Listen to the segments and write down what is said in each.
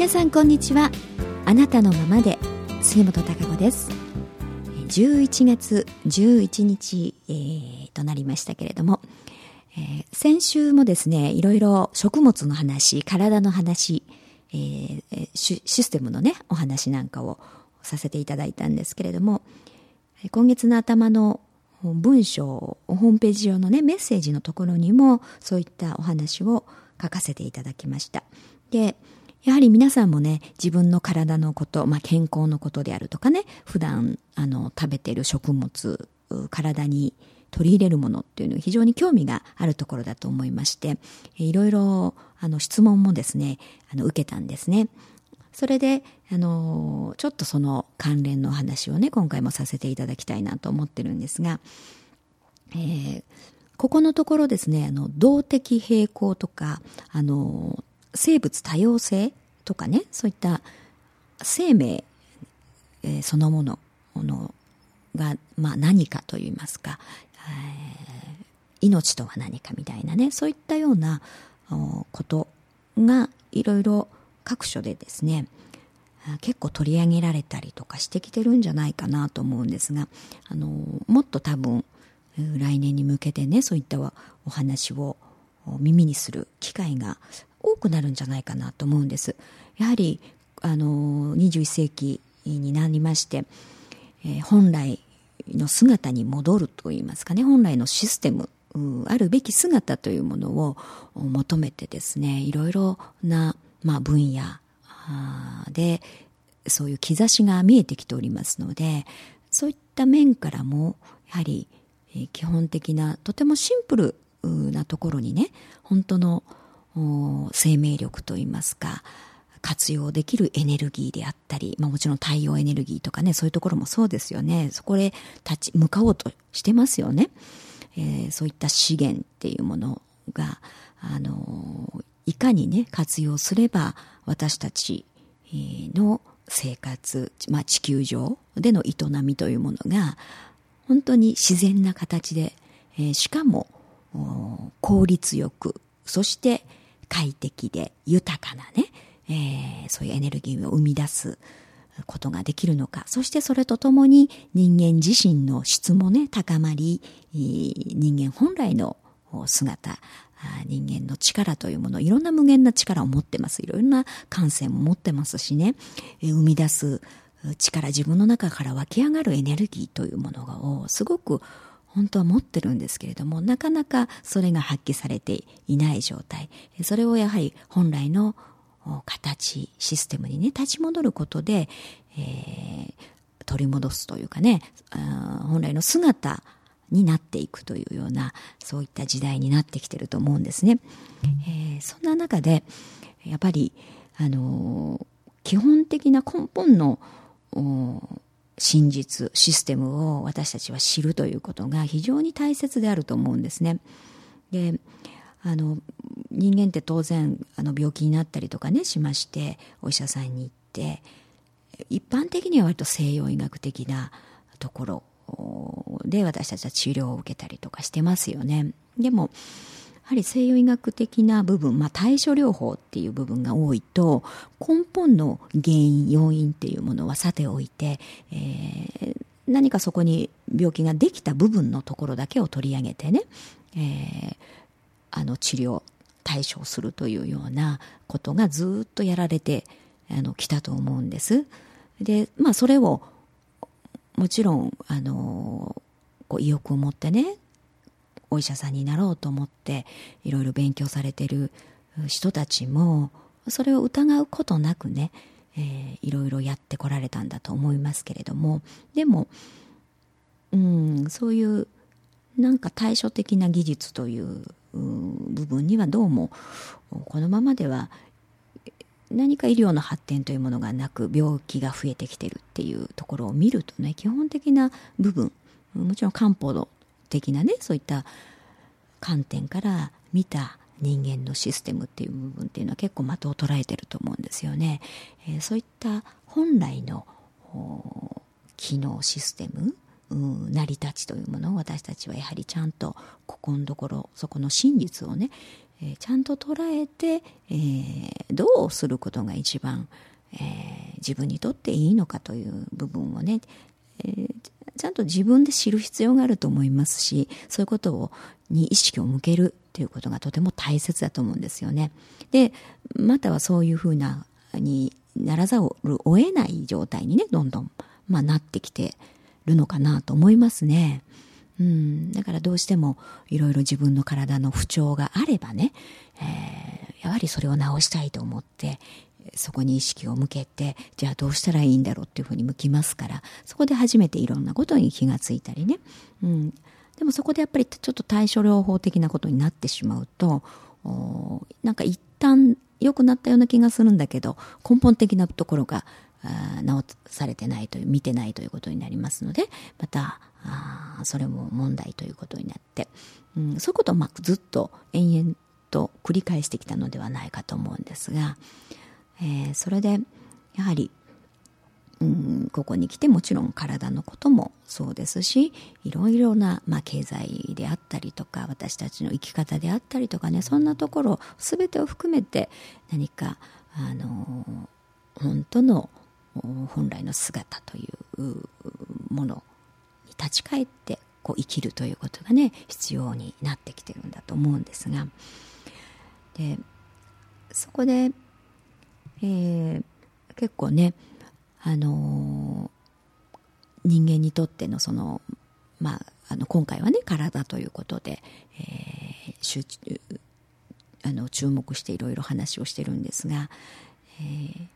皆さんこんにちは。あなたのままで杉本孝子です。11月11日、えー、となりましたけれども、えー、先週もですねいろいろ食物の話体の話、えー、システムのねお話なんかをさせていただいたんですけれども今月の頭の文章ホームページ上のねメッセージのところにもそういったお話を書かせていただきました。でやはり皆さんもね、自分の体のこと、まあ、健康のことであるとかね、普段、あの、食べている食物、体に取り入れるものっていうのは非常に興味があるところだと思いまして、いろいろ、あの、質問もですね、あの、受けたんですね。それで、あの、ちょっとその関連の話をね、今回もさせていただきたいなと思ってるんですが、えー、ここのところですね、あの、動的平衡とか、あの、生物多様性とかねそういった生命、そのもののが、まあ、何かといいますか、え、命とは何かみたいなねそういったようなことがいろいろ各所でですね結構取り上げられたりとかしてきてるんじゃないかなと思うんですがあのもっと多分来年に向けてねそういったお話を耳にする機会が多くなるんじゃないかなと思うんです。やはりあの21世紀になりまして、えー、本来の姿に戻るといいますかね本来のシステムあるべき姿というものを求めてですねいろいろな、まあ、分野でそういう兆しが見えてきておりますのでそういった面からもやはり基本的なとてもシンプルなところにね本当の生命力といいますか活用できるエネルギーであったり、まあ、もちろん太陽エネルギーとかねそういうところもそうですよね。そこへ立ち向かおうとしてますよね、えー、そういった資源っていうものがあのいかにね活用すれば私たちの生活、まあ、地球上での営みというものが本当に自然な形で、えー、しかも効率よくそして快適で豊かなね、えー、そういうエネルギーを生み出すことができるのか。そしてそれとともに人間自身の質もね、高まり、人間本来の姿、人間の力というもの、いろんな無限な力を持ってます。いろんな感性も持ってますしね、生み出す力、自分の中から湧き上がるエネルギーというものをすごく本当は持ってるんですけれども、なかなかそれが発揮されていない状態。それをやはり本来の形、システムにね、立ち戻ることで、えー、取り戻すというかね、本来の姿になっていくというような、そういった時代になってきてると思うんですね。えー、そんな中で、やっぱり、あのー、基本的な根本の真実、システムを私たちは知るということが非常に大切であると思うんですね。で、あの、人間って当然、あの、病気になったりとかね、しまして、お医者さんに行って、一般的には割と西洋医学的なところで私たちは治療を受けたりとかしてますよね。でも、はり西洋医学的な部分、まあ、対処療法っていう部分が多いと根本の原因要因っていうものはさておいて、えー、何かそこに病気ができた部分のところだけを取り上げてね、えー、あの治療対処するというようなことがずっとやられてあの来たと思うんです。でまあそれをもちろんあのこう意欲を持ってねお医者さんになろうと思っていろいろ勉強されてる人たちもそれを疑うことなくね、えー、いろいろやってこられたんだと思いますけれどもでも、うん、そういうなんか対処的な技術という部分にはどうもこのままでは何か医療の発展というものがなく病気が増えてきてるっていうところを見るとね基本的な部分もちろん漢方の的なねそういった観点から見た人間のシステムっていう部分っていうのは結構的を捉えてると思うんですよね。えー、そういった本来の機能システム成り立ちというものを私たちはやはりちゃんとここのところそこの真実をね、えー、ちゃんと捉えて、えー、どうすることが一番、えー、自分にとっていいのかという部分をね、えー、ちゃんと自分で知る必要があると思いますしそういうことをに意識を向けるということがとても大切だと思うんですよね。でまたはそういうふうなにならざるを得ない状態にねどんどん、まあ、なってきてるのかなと思いますね。うん、だからどうしてもいろいろ自分の体の不調があればね、えー、やはりそれを治したいと思ってそこに意識を向けてじゃあどうしたらいいんだろうっていうふうに向きますからそこで初めていろんなことに気がついたりね、うん、でもそこでやっぱりちょっと対処療法的なことになってしまうとなんか一旦良くなったような気がするんだけど根本的なところが直されてないという見てないということになりますのでまたあそれも問題ということになって、うん、そういうことをまずっと延々と繰り返してきたのではないかと思うんですが、えー、それでやはり、うん、ここに来てもちろん体のこともそうですしいろいろな、まあ、経済であったりとか私たちの生き方であったりとかねそんなところ全てを含めて何かあの本当の本来の姿というものに立ち返ってこう生きるということがね必要になってきてるんだと思うんですが。でそこでえー、結構ね、あのー、人間にとってのその、まあ、あの今回はね体ということで、えー、集中あの注目していろいろ話をしてるんですが、えー、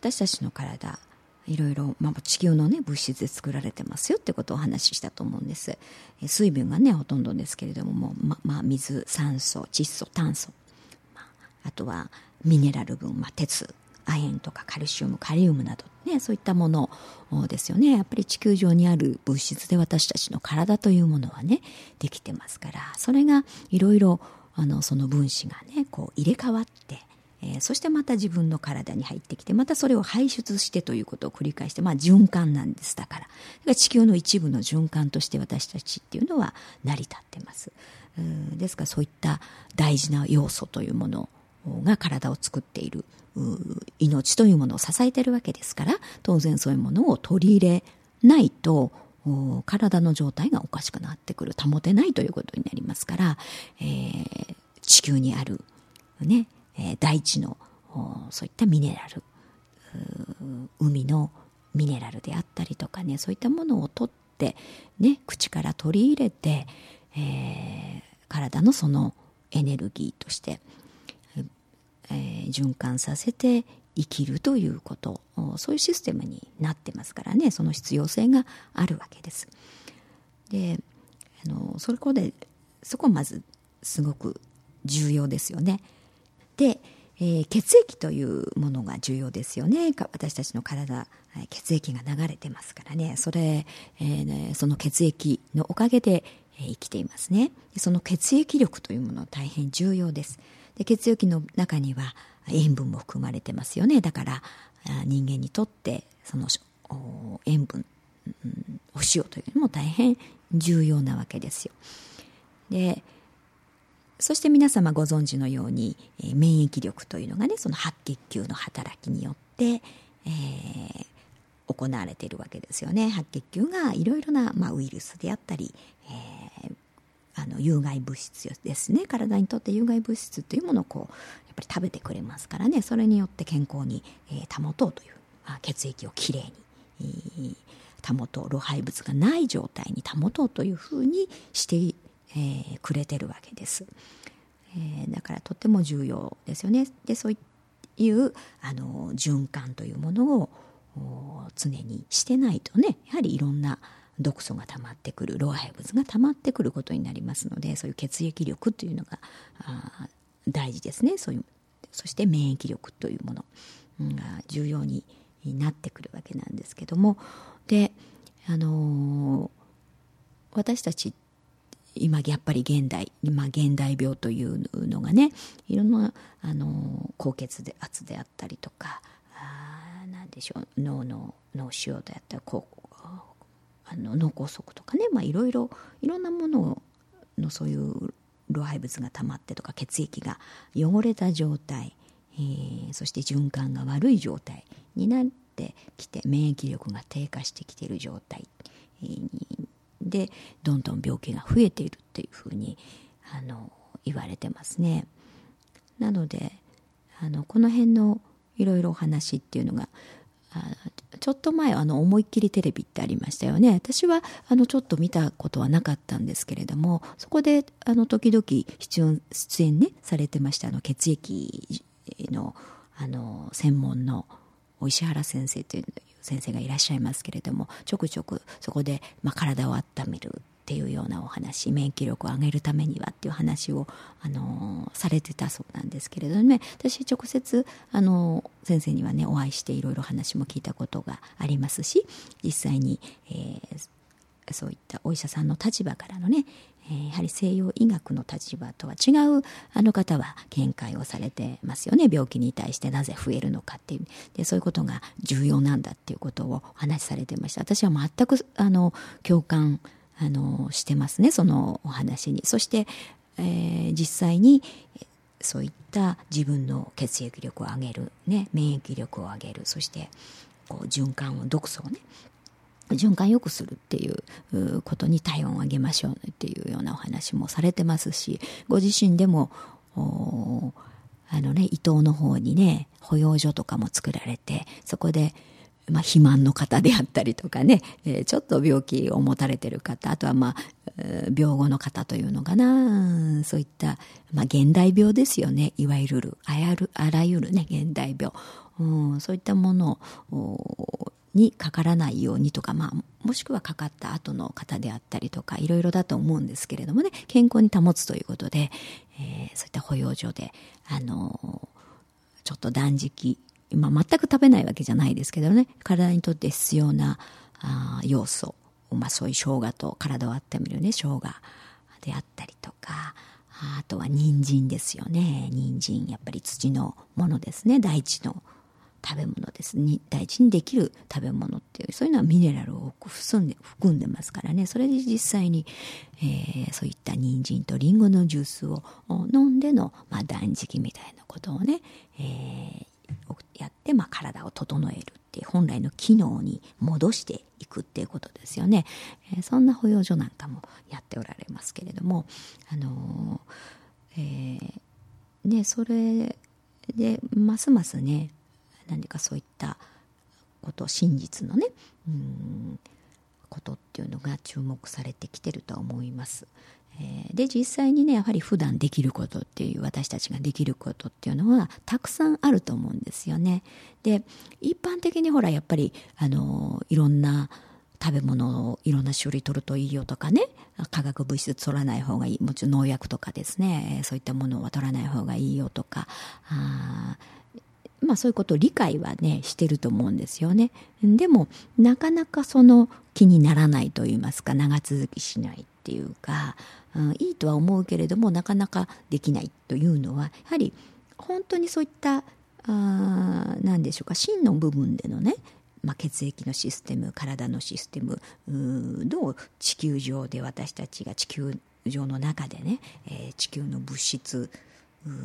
私たちの体いろいろ、まあ、地球の、ね、物質で作られてますよってことをお話ししたと思うんです、え水分がねほとんどですけれどももままあ、水酸素窒素炭素、まあ、あとはミネラル分、まあ、鉄。亜鉛とかカルシウムカリウムなど、ね、そういったものですよね。やっぱり地球上にある物質で私たちの体というものはねできてますから。それがいろいろあのその分子がねこう入れ替わってえー、そしてまた自分の体に入ってきてまたそれを排出してということを繰り返して、まあ、循環なんですだから。だから地球の一部の循環として私たちっていうのは成り立ってます。ですからそういった大事な要素というものが体を作っている命というものを支えているわけですから当然そういうものを取り入れないと体の状態がおかしくなってくる保てないということになりますから、えー、地球にある、ね、大地のそういったミネラル海のミネラルであったりとかねそういったものを取って、ね、口から取り入れて、えー、体のそのエネルギーとしてえー、循環させて生きるということそういうシステムになってますからねその必要性があるわけです。であのそこでそこまずすごく重要ですよね。で、えー、血液というものが重要ですよね私たちの体血液が流れてますからねそれ、えーね、その血液のおかげで、生きていますねその血液力というものは大変重要です。で血液の中には塩分も含まれてますよね。だから人間にとってその塩分、うん、お塩というのも大変重要なわけですよ。でそして皆様ご存知のように、えー、免疫力というのがねその白血球の働きによって、えー、行われているわけですよね。白血球がいろいろな、まあ、ウイルスであったり、えー、あの有害物質ですね。体にとって有害物質というものをこうやっぱり食べてくれますからね。それによって健康に、えー、保とうという、あ、血液をきれいに、えー、保とう。老廃物がない状態に保とうというふうにして、えー、くれてるわけです、えー、だからとっても重要ですよね。でそういうあの循環というものを常にしてないとねやはりいろんな毒素が溜まってくる老廃物が溜まってくることになりますのでそういう血液力というのが大事ですね。そういうそして免疫力というものが重要になってくるわけなんですけども。であのー、私たち今やっぱり現代今現代病というのがねいろんなあの高血圧であったりとか何でしょう脳の脳腫瘍であったりあの脳梗塞とかね、まあ、いろいろいろんなもののそういう老廃物が溜まってとか血液が汚れた状態、えー、そして循環が悪い状態になってきて免疫力が低下してきている状態、えー、でどんどん病気が増えているっていうふうにあの言われてますね。なのであのこの辺のいろいろお話っていうのがちょっと前あの思いっきりテレビってありましたよね。私はあのちょっと見たことはなかったんですけれどもそこであの時々出演ねされてましたあの血液のあの専門の石原先生という先生がいらっしゃいますけれどもちょくちょくそこで、まあ、体を温めるっていうようなお話免疫力を上げるためにはっていう話を、あのされてたそうなんですけれどもね。私直接、あの先生にはねお会いしていろいろ話も聞いたことがありますし実際に、えー、そういったお医者さんの立場からのね、やはり西洋医学の立場とは違うあの方は見解をされてますよね。病気に対してなぜ増えるのかっていう。でそういうことが重要なんだっていうことをお話しされてました。私は全くあの共感あのしてますねそのお話に。そして、えー、実際にそういった自分の血液力を上げる、ね、免疫力を上げる。そしてこう循環を毒素をね。循環良くするっていうことに体温を上げましょうっていうようなお話もされてますしご自身でもあのね伊東の方にね保養所とかも作られてそこでまあ、肥満の方であったりとかね、えー、ちょっと病気を持たれてる方あとはまあ病後の方というのかなそういった、まあ、現代病ですよね。いわゆるあやるあらゆるね現代病、うん、そういったものにかからないようにとか、まあ、もしくはかかった後の方であったりとかいろいろだと思うんですけれどもね健康に保つということで、えー、そういった保養所であのちょっと断食まあ、全く食べないわけじゃないですけどね。体にとって必要なあ要素、まあ、そういう生姜と体を温めるね生姜であったりとか。あとは人参ですよね。人参やっぱり土のものですね。大地の食べ物ですに大地にできる食べ物っていうそういうのはミネラルを含んで含んでますからね。それで実際に、えー、そういった人参とリンゴのジュースを飲んでの、まあ、断食みたいなことをね、えー、やって、まあ、体を整えるっていう本来の機能に戻していくっていうことですよね、えー、そんな保養所なんかもやっておられますけれどもあのー、えー、でそれでますますね何かそういったこと真実のねうんことっていうのが注目されてきてると思います。で実際にねやはり普段できることっていう私たちができることっていうのはたくさんあると思うんですよね。で一般的にほらやっぱりあのいろんな食べ物をいろんな種類取るといいよとかね化学物質取らない方がいいもちろん農薬とかですねそういったものは取らない方がいいよとかあまあそういうことを理解はねしてると思うんですよねでもなかなかその気にならないと言いますか長続きしないっていうかうん、いいとは思うけれどもなかなかできないというのはやはり本当にそういったあ何でしょうか真の部分でのね、まあ、血液のシステム体のシステムどう地球上で私たちが地球上の中でね、えー、地球の物質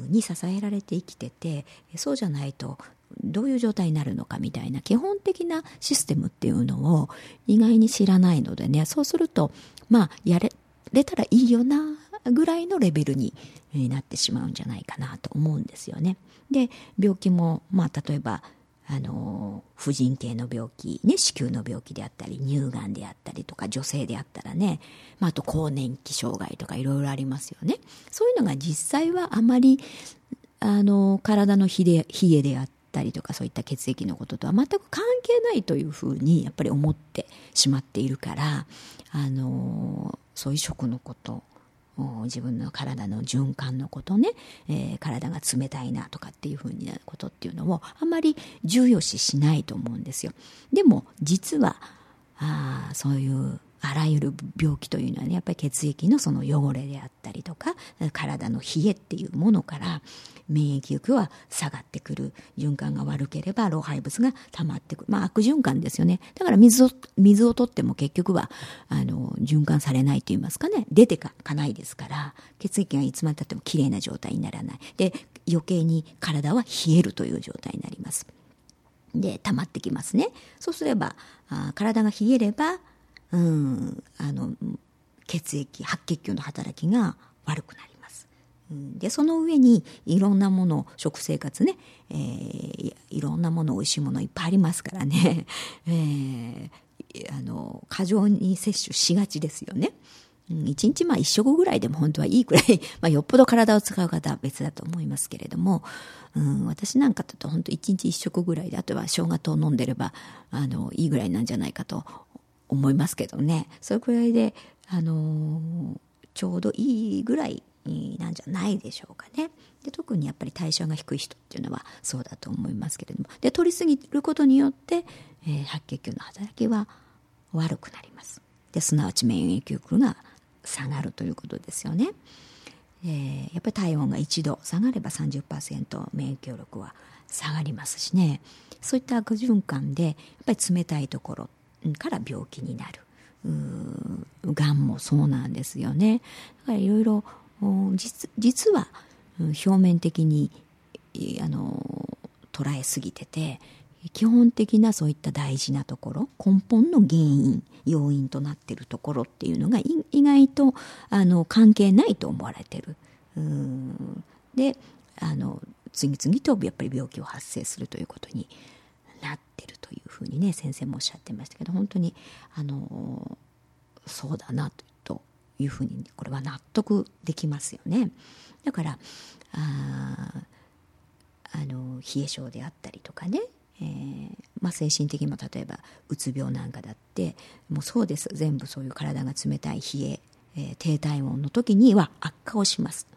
に支えられて生きててそうじゃないとどういう状態になるのかみたいな基本的なシステムっていうのを意外に知らないのでねそうするとまあやれれたらいいよなぐらいのレベルになってしまうんじゃないかなと思うんですよね。で病気もまあ例えばあの婦人系の病気、ね、子宮の病気であったり乳がんであったりとか女性であったらね、まあ、あと更年期障害とかいろいろありますよねそういうのが実際はあまりあの体の冷えであったりとかそういった血液のこととは全く関係ないというふうにやっぱり思ってしまっているからあのそういう食のこと自分の体の循環のことね、えー、体が冷たいなとかっていうふうになることっていうのをあんまり重要視しないと思うんですよ。でも実はあそういうあらゆる病気というのはねやっぱり血液のその汚れであったりとか体の冷えっていうものから免疫力は下がってくる。循環が悪ければ老廃物が溜まってくる。まあ悪循環ですよね。だから水を水を取っても結局はあの循環されないと言いますかね。出てかないですから血液がいつまでたってもきれいな状態にならない。で余計に体は冷えるという状態になります。で溜まってきますね。そうすればあ体が冷えればうん、あの血液白血球の働きが悪くなります。でその上にいろんなもの食生活ね、えー、いろんなもの美味しいものいっぱいありますからね、えー、あの過剰に摂取しがちですよね。一日まあ一食ぐらいでも本当はいいくらい、まあ、よっぽど体を使う方は別だと思いますけれども、うん、私なんかだと本当一日一食ぐらいであとは生姜糖を飲んでればあのいいぐらいなんじゃないかと思いますけどね。それくらいで、あのー、ちょうどいいぐらいなんじゃないでしょうかね。で特にやっぱり代謝が低い人っていうのはそうだと思いますけれども。で取りすぎることによって、えー、白血球の働きは悪くなります。ですなわち免疫力が下がるということですよね、えー、やっぱり体温が1度下がれば30%免疫力は下がりますしね。そういった悪循環でやっぱり冷たいところから病気になる。がんもそうなんですよね。だからいろいろ実は表面的にあの捉えすぎてて基本的なそういった大事なところ根本の原因要因となっているところっていうのが意外とあの関係ないと思われてる。であの次々とやっぱり病気を発生するということにってるというふうにね先生もおっしゃってましたけど本当にあのそうだなというふうにこれは納得できますよね。だからああの冷え性であったりとかね、えーまあ、精神的にも例えばうつ病なんかだってもうそうです全部そういう体が冷たい冷ええー、低体温の時には悪化をします。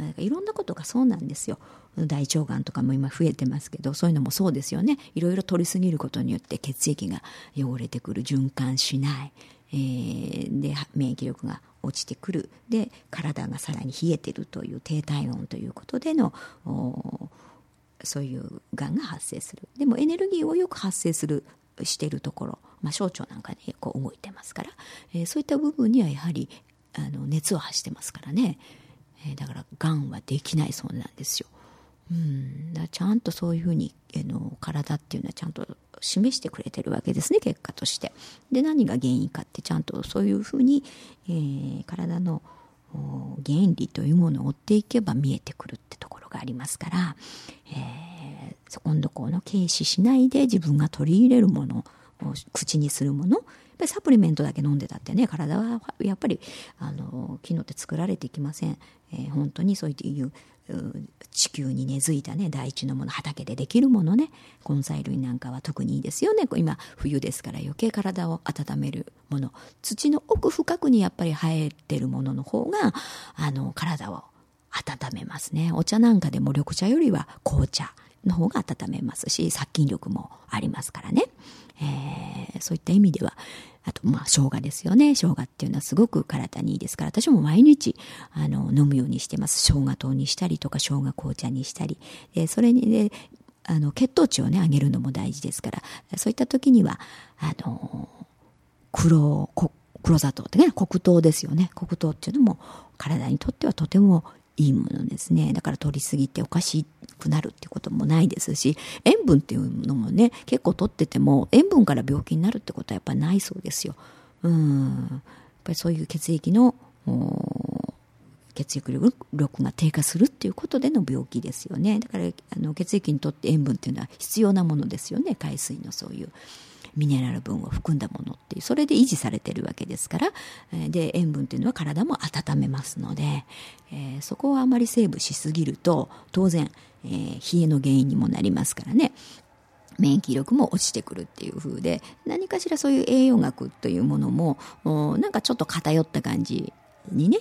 なんかいろんなことがそうなんですよ。大腸がんとかも今増えてますけどそういうのもそうですよね。いろいろ取りすぎることによって血液が汚れてくる循環しない、えー、で免疫力が落ちてくる。で体がさらに冷えてるという低体温ということでのそういうがんが発生する。でもエネルギーをよく発生するしているところ、まあ、小腸なんかでこう動いてますから、えー、そういった部分にはやはりあの熱を発してますからね、えー、だからがんはできないそうなんですよ。うん、だちゃんとそういうふうにあの体っていうのはちゃんと示してくれてるわけですね結果として。で何が原因かってちゃんとそういうふうに、えー、体の原理というものを追っていけば見えてくるってところがありますから、えー、そこんどこの軽視しないで自分が取り入れるものを口にするものやっぱりサプリメントだけ飲んでたってね体はやっぱりあの機能って作られていきません、えー、本当にそういう地球に根付いたね大地のもの畑でできるものね根菜類なんかは特にいいですよね。今冬ですから余計体を温めるもの。土の奥深くにやっぱり生えてるものの方があの体を温めますね。お茶なんかでも緑茶よりは紅茶。の方が温めますし殺菌力もありますからね、えー、そういった意味ではあと、まあ、生姜ですよね。生姜っていうのはすごく体にいいですから、私も毎日、あの、飲むようにしてます。生姜糖にしたりとか、生姜紅茶にしたり。で、それにね、あの、血糖値をね、上げるのも大事ですから、そういった時には、あの、黒、黒砂糖ってね、黒糖ですよね。黒糖っていうのも体にとってはとてもいいものですね。だから取りすぎておかしくなるっていうこともないですし、塩分っていうのもね、結構取ってても、塩分から病気になるってことはやっぱないそうですよ。うん。やっぱりそういう血液の、血液力が低下するっていうことでの病気ですよね。だからあの血液にとって塩分っていうのは必要なものですよね。海水のそういう。ミネラル分を含んだものっていうそれで維持されてるわけですからで塩分っていうのは体も温めますので、えー、そこをあまりセーブしすぎると当然、えー、冷えの原因にもなりますからね免疫力も落ちてくるっていう風で何かしらそういう栄養学というものもなんかちょっと偏った感じにね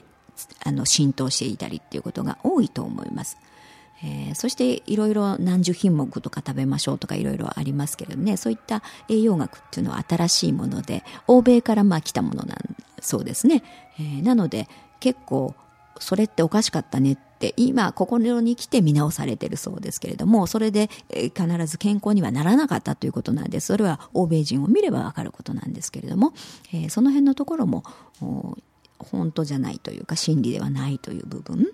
あの浸透していたりっていうことが多いと思います。えー、そしていろいろ何十品目とか食べましょうとかいろいろありますけれどね、そういった栄養学っていうのは新しいもので、欧米からまあ来たものなんそうですね。えー、なので結構それっておかしかったねって今ここに来て見直されてるそうですけれどもそれで必ず健康にはならなかったということなんですそれは欧米人を見ればわかることなんですけれども、えー、その辺のところも本当じゃないというか真理ではないという部分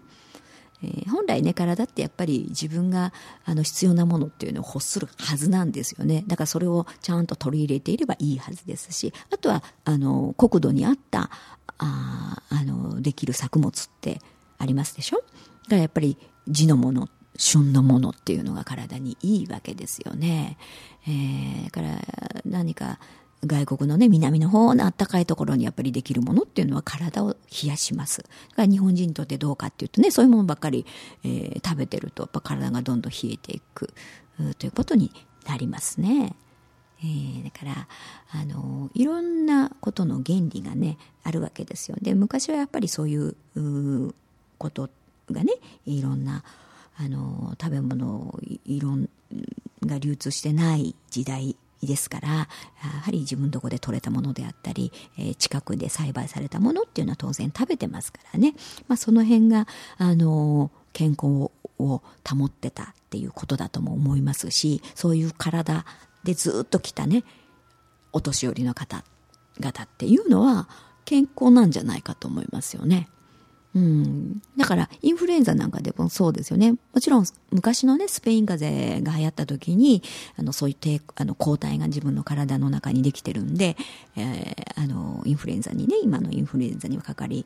えー、本来ね体ってやっぱり自分があの必要なものっていうのを欲するはずなんですよねだからそれをちゃんと取り入れていればいいはずですしあとはあの国土に合ったああのできる作物ってありますでしょ？だからやっぱり地のもの旬のものっていうのが体にいいわけですよね。えー、だから何か外国のね、南の方の暖かいところにやっぱりできるものっていうのは体を冷やします。だから日本人にとってどうかっていうとね、そういうものばっかり、えー、食べてるとやっぱ体がどんどん冷えていくということになりますね。えー、だから、あの、いろんなことの原理がね、あるわけですよ。で、昔はやっぱりそういうことがね、いろんな、あの、食べ物、いろんが流通してない時代ですから、やはり自分どこで取れたものであったり、えー、近くで栽培されたものっていうのは当然食べてますからね。まあ、その辺が、あの、健康を保ってたっていうことだとも思いますし、そういう体でずっと来たね、お年寄りの方々っていうのは健康なんじゃないかと思いますよね。うん。だから、インフルエンザなんかでもそうですよね。もちろん、昔のね、スペイン風邪が流行った時に、あの、そういう低、あの、抗体が自分の体の中にできてるんで、えー、あの、インフルエンザにね、今のインフルエンザにはかかり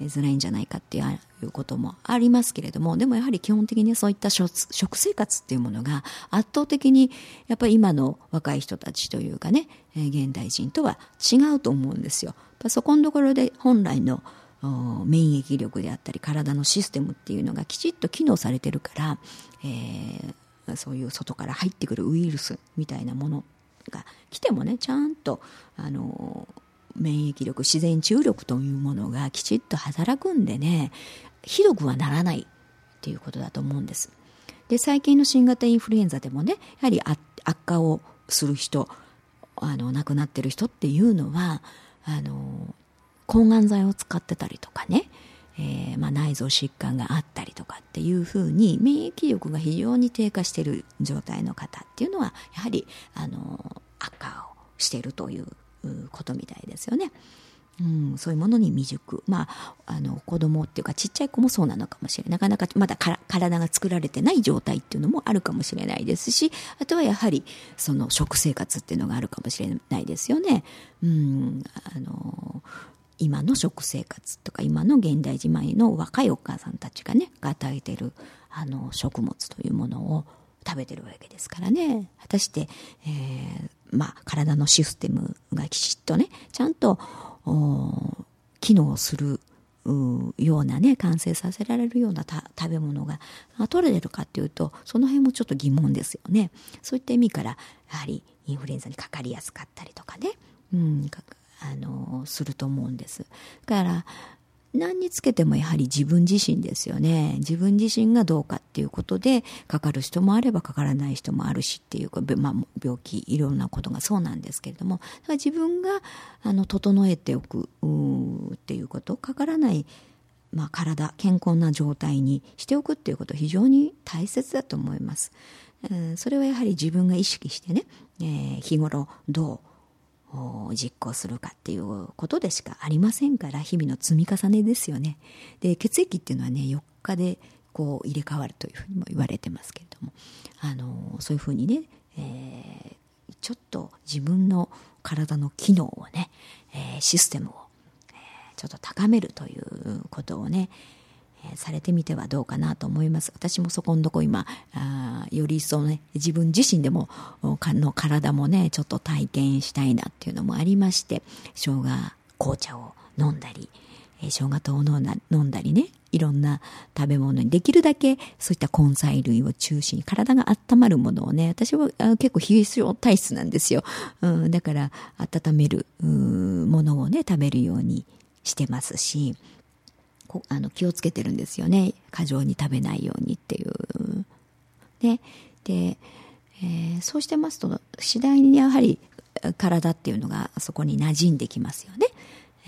づらいんじゃないかっていうこともありますけれども、でもやはり基本的にそういった食生活っていうものが圧倒的に、やっぱり今の若い人たちというかね、現代人とは違うと思うんですよ。そこのところで本来の、免疫力であったり体のシステムっていうのがきちっと機能されてるから、えー、そういう外から入ってくるウイルスみたいなものが来てもねちゃんとあの免疫力自然治癒力というものがきちっと働くんでねひどくはならないっていうことだと思うんです。で最近の新型インフルエンザでもねやはり悪化をする人あの亡くなってる人っていうのはあの抗がん剤を使ってたりとかね、えー、まあ、内臓疾患があったりとかっていうふうに免疫力が非常に低下している状態の方っていうのはやはりあの悪化をしているということみたいですよね。うん、そういうものに未熟。まあ、あの、子供っていうかちっちゃい子もそうなのかもしれない。なかなかまだ体が作られてない状態っていうのもあるかもしれないですし、あとはやはり、その食生活っていうのがあるかもしれないですよね。うん、あの、今の食生活とか今の現代自前の若いお母さんたちがねが与えてるあの食物というものを食べてるわけですからね。果たして、えー、まあ、体のシステムがきちっとねちゃんと機能するようなね完成させられるような食べ物が取れてるかっていうとその辺もちょっと疑問ですよね。そういった意味からやはりインフルエンザにかかりやすかったりとかね、うん、あのすると思うんです。だから何につけてもやはり自分自身ですよね。自分自身がどうかっていうことでかかる人もあればかからない人もあるしっていうか、まあ、病気いろんなことがそうなんですけれども。自分があの整えておくっていうことかからないまあ、体健康な状態にしておくっていうこと非常に大切だと思います。それはやはり自分が意識してね、えー、日頃どう実行するかっていうことでしかありませんから日々の積み重ねですよね。で血液っていうのはね4日でこう入れ替わるというふうにも言われてますけれどもあのそういうふうにね、えー、ちょっと自分の体の機能をね、えー、システムを、えー、ちょっと高めるということをね、されてみてはどうかなと思います。私もそこんとこ今、あより一層ね、自分自身でも、の体もね、ちょっと体験したいなっていうのもありまして、生姜紅茶を飲んだり、えー、生姜糖を飲んだりね、いろんな食べ物にできるだけそういった根菜類を中心に体が温まるものをね、私は結構冷え性体質なんですよ。うん、だから温めるものをね、食べるようにしてますし、あの気をつけてるんですよね。過剰に食べないようにっていう。ね、で、えー、そうしてますと次第にやはり体っていうのがそこに馴染んできますよね。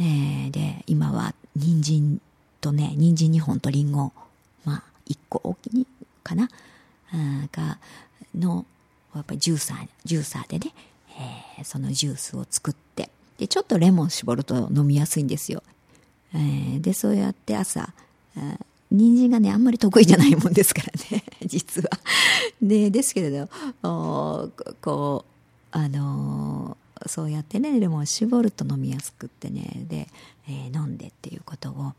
えー、で今は人参とね人参2本とりんごまあ1個大きいかな。がのやっぱりジューサージューサーでね、えー、そのジュースを作って。でちょっとレモン絞ると飲みやすいんですよ、えー、でそうやって朝人参がねあんまり得意じゃないもんですからね 実は。でですけれどこうあのー、そうやってねレモン絞ると飲みやすくってねで、えー、飲んでっていうことを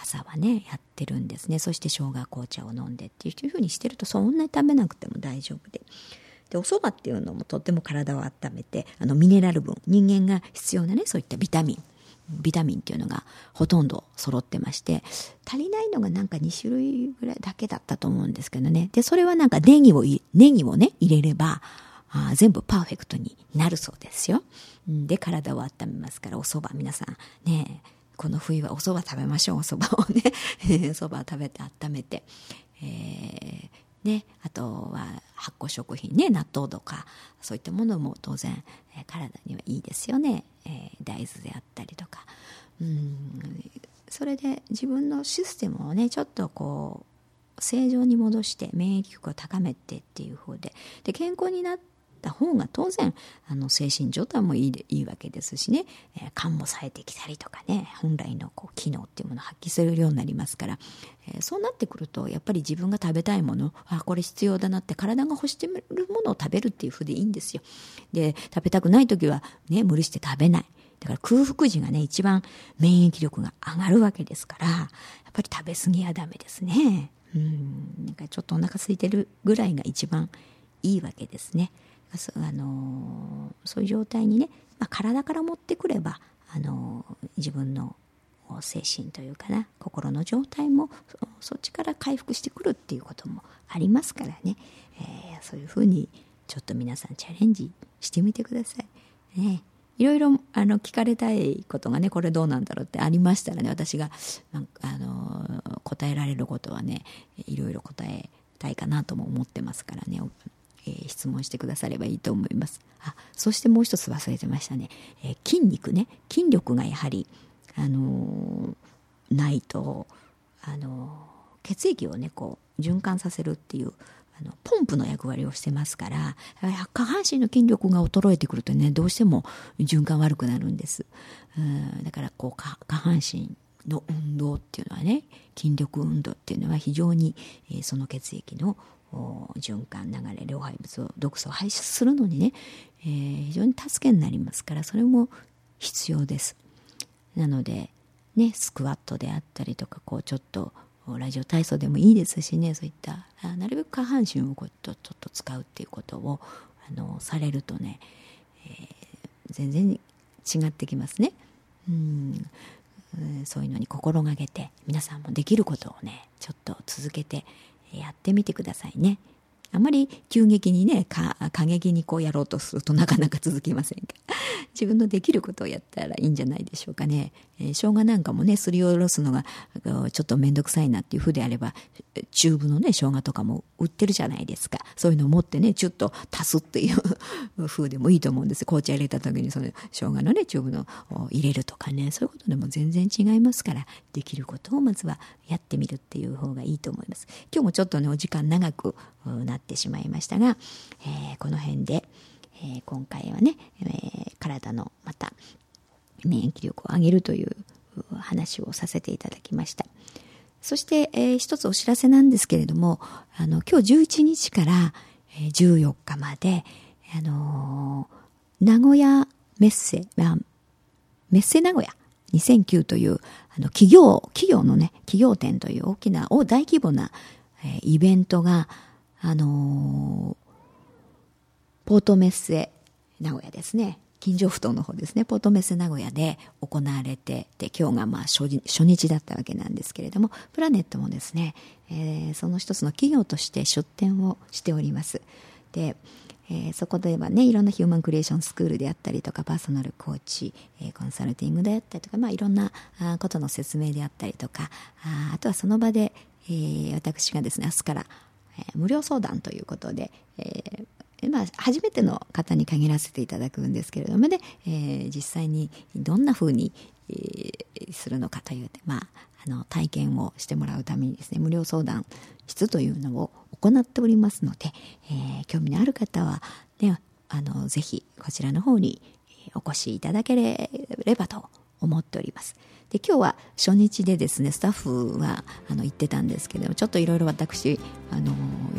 朝はねやってるんですね。そして生姜紅茶を飲んでっていうふうにしてるとそんなに食べなくても大丈夫で。でお蕎麦っていうのもとっても体を温めてあのミネラル分人間が必要なねそういったビタミン。ビタミンっていうのがほとんど揃ってまして足りないのがなんか2種類ぐらいだけだったと思うんですけどね。でそれはなんかネギをネギをね入れればあ全部パーフェクトになるそうですよ。で体を温めますからお蕎麦皆さんねこの冬はお蕎麦食べましょう。お蕎麦をね 蕎麦食べて温めて、えー、ね、あとは発酵食品ね納豆とかそういったものも当然、えー、体にはいいですよね、えー、大豆であったりとか。うん。それで自分のシステムをねちょっとこう正常に戻して免疫力を高めてっていう方で。で健康になった方が当然あの精神状態もいいいいわけですしね、えー、肝も冴えてきたりとかね本来のこう機能っていうものを発揮するようになりますから、えー、そうなってくるとやっぱり自分が食べたいものあこれ必要だなって体が欲してるものを食べるっていうふうでいいんですよ。で食べたくない時はね無理して食べない。だから空腹時がね一番免疫力が上がるわけですからやっぱり食べ過ぎはダメですね。うん。なんかちょっとお腹空いてるぐらいが一番いいわけですね。あのそういう状態にね、まあ、体から持ってくればあの自分の精神というかな心の状態もそっちから回復してくるっていうこともありますからね、えー、そういうふうにちょっと皆さんチャレンジしてみてください。ねいろいろあの聞かれたいことがねこれどうなんだろうってありましたらね私があの答えられることはねいろいろ答えたいかなとも思ってますからねえー、質問してくださればいいと思います。あそしてもう一つ忘れてましたね、えー、筋肉ね。筋力がやはり、あのー、ないと、あの血液をねこう循環させるっていうあのポンプの役割をしてますから下半身の筋力が衰えてくるとねどうしても循環悪くなるんです。うんだからこう下半身の運動っていうのはね筋力運動っていうのは非常に、えー、その血液の循環流れ老廃物を毒素を排出するのにね、えー、非常に助けになりますからそれも必要です。なのでねスクワットであったりとかこうちょっとラジオ体操でもいいですしねそういったなるべく下半身をこうちょっと使うっていうことをあのされるとね、えー、全然違ってきますね。うんそういうのに心がけて皆さんもできることをねちょっと続けてやってみてくださいね。あまり急激にね、過激にこうやろうとするとなかなか続きませんが、自分のできることをやったらいいんじゃないでしょうかね。えー、生姜なんかもね、すりおろすのがちょっとめんどくさいなっていうふうであれば、チューブのね、生姜とかも売ってるじゃないですか。そういうのを持ってね、ちょっと足すっていう風でもいいと思うんです。紅茶入れた時にその生姜のね、チューブの入れるとかね、そういうことでも全然違いますから、できることをまずはやってみるっていう方がいいと思います。今日もちょっとね、お時間長くなってしまいましたが、えー、この辺で、えー、今回はね、えー、体のまた免疫力を上げるという話をさせていただきました。そして、えー、一つお知らせなんですけれども、あの、今日11日から、えー、14日まで、あのー、名古屋メッセ、あ、メッセ名古屋2009という、あの、企業、企業のね、企業展という大きな、大規模な、えー、イベントが、あの、ポートメッセ名古屋ですね。近所不当の方ですね。ポートメッセ名古屋で行われて、で、今日がまあ初日だったわけなんですけれども、プラネットもですね、えー、その一つの企業として出展をしております。で、えー、そこではねいろんなヒューマンクリエーションスクールであったりとかパーソナルコーチ、えー、コンサルティングであったりとか、まあ、いろんなことの説明であったりとかああとはその場で、えー、私がですね明日から、えー、無料相談ということで、えーまあ、初めての方に限らせていただくんですけれどもね、えー、実際にどんなふうに、えー、するのかという、まあ、あの体験をしてもらうためにですね無料相談室というのを行っておりますので、えー、興味のある方は、ね、あのぜひこちらの方にお越しいただければと思っております。で今日は初日でですねスタッフはあの行ってたんですけどもちょっといろいろ私あの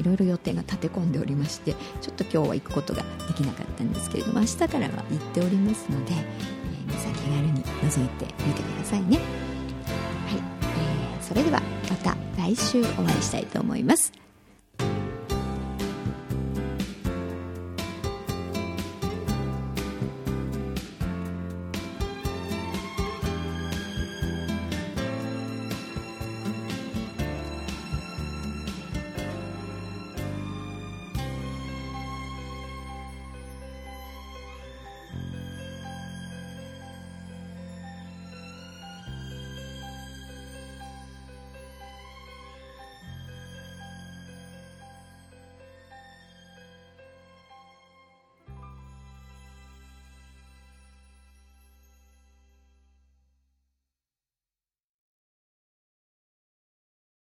ろいろ予定が立て込んでおりましてちょっと今日は行くことができなかったんですけれども明日からは行っておりますので、えー、皆さん気軽に覗いてみてくださいね。はい、えー、それではまた来週お会いしたいと思います。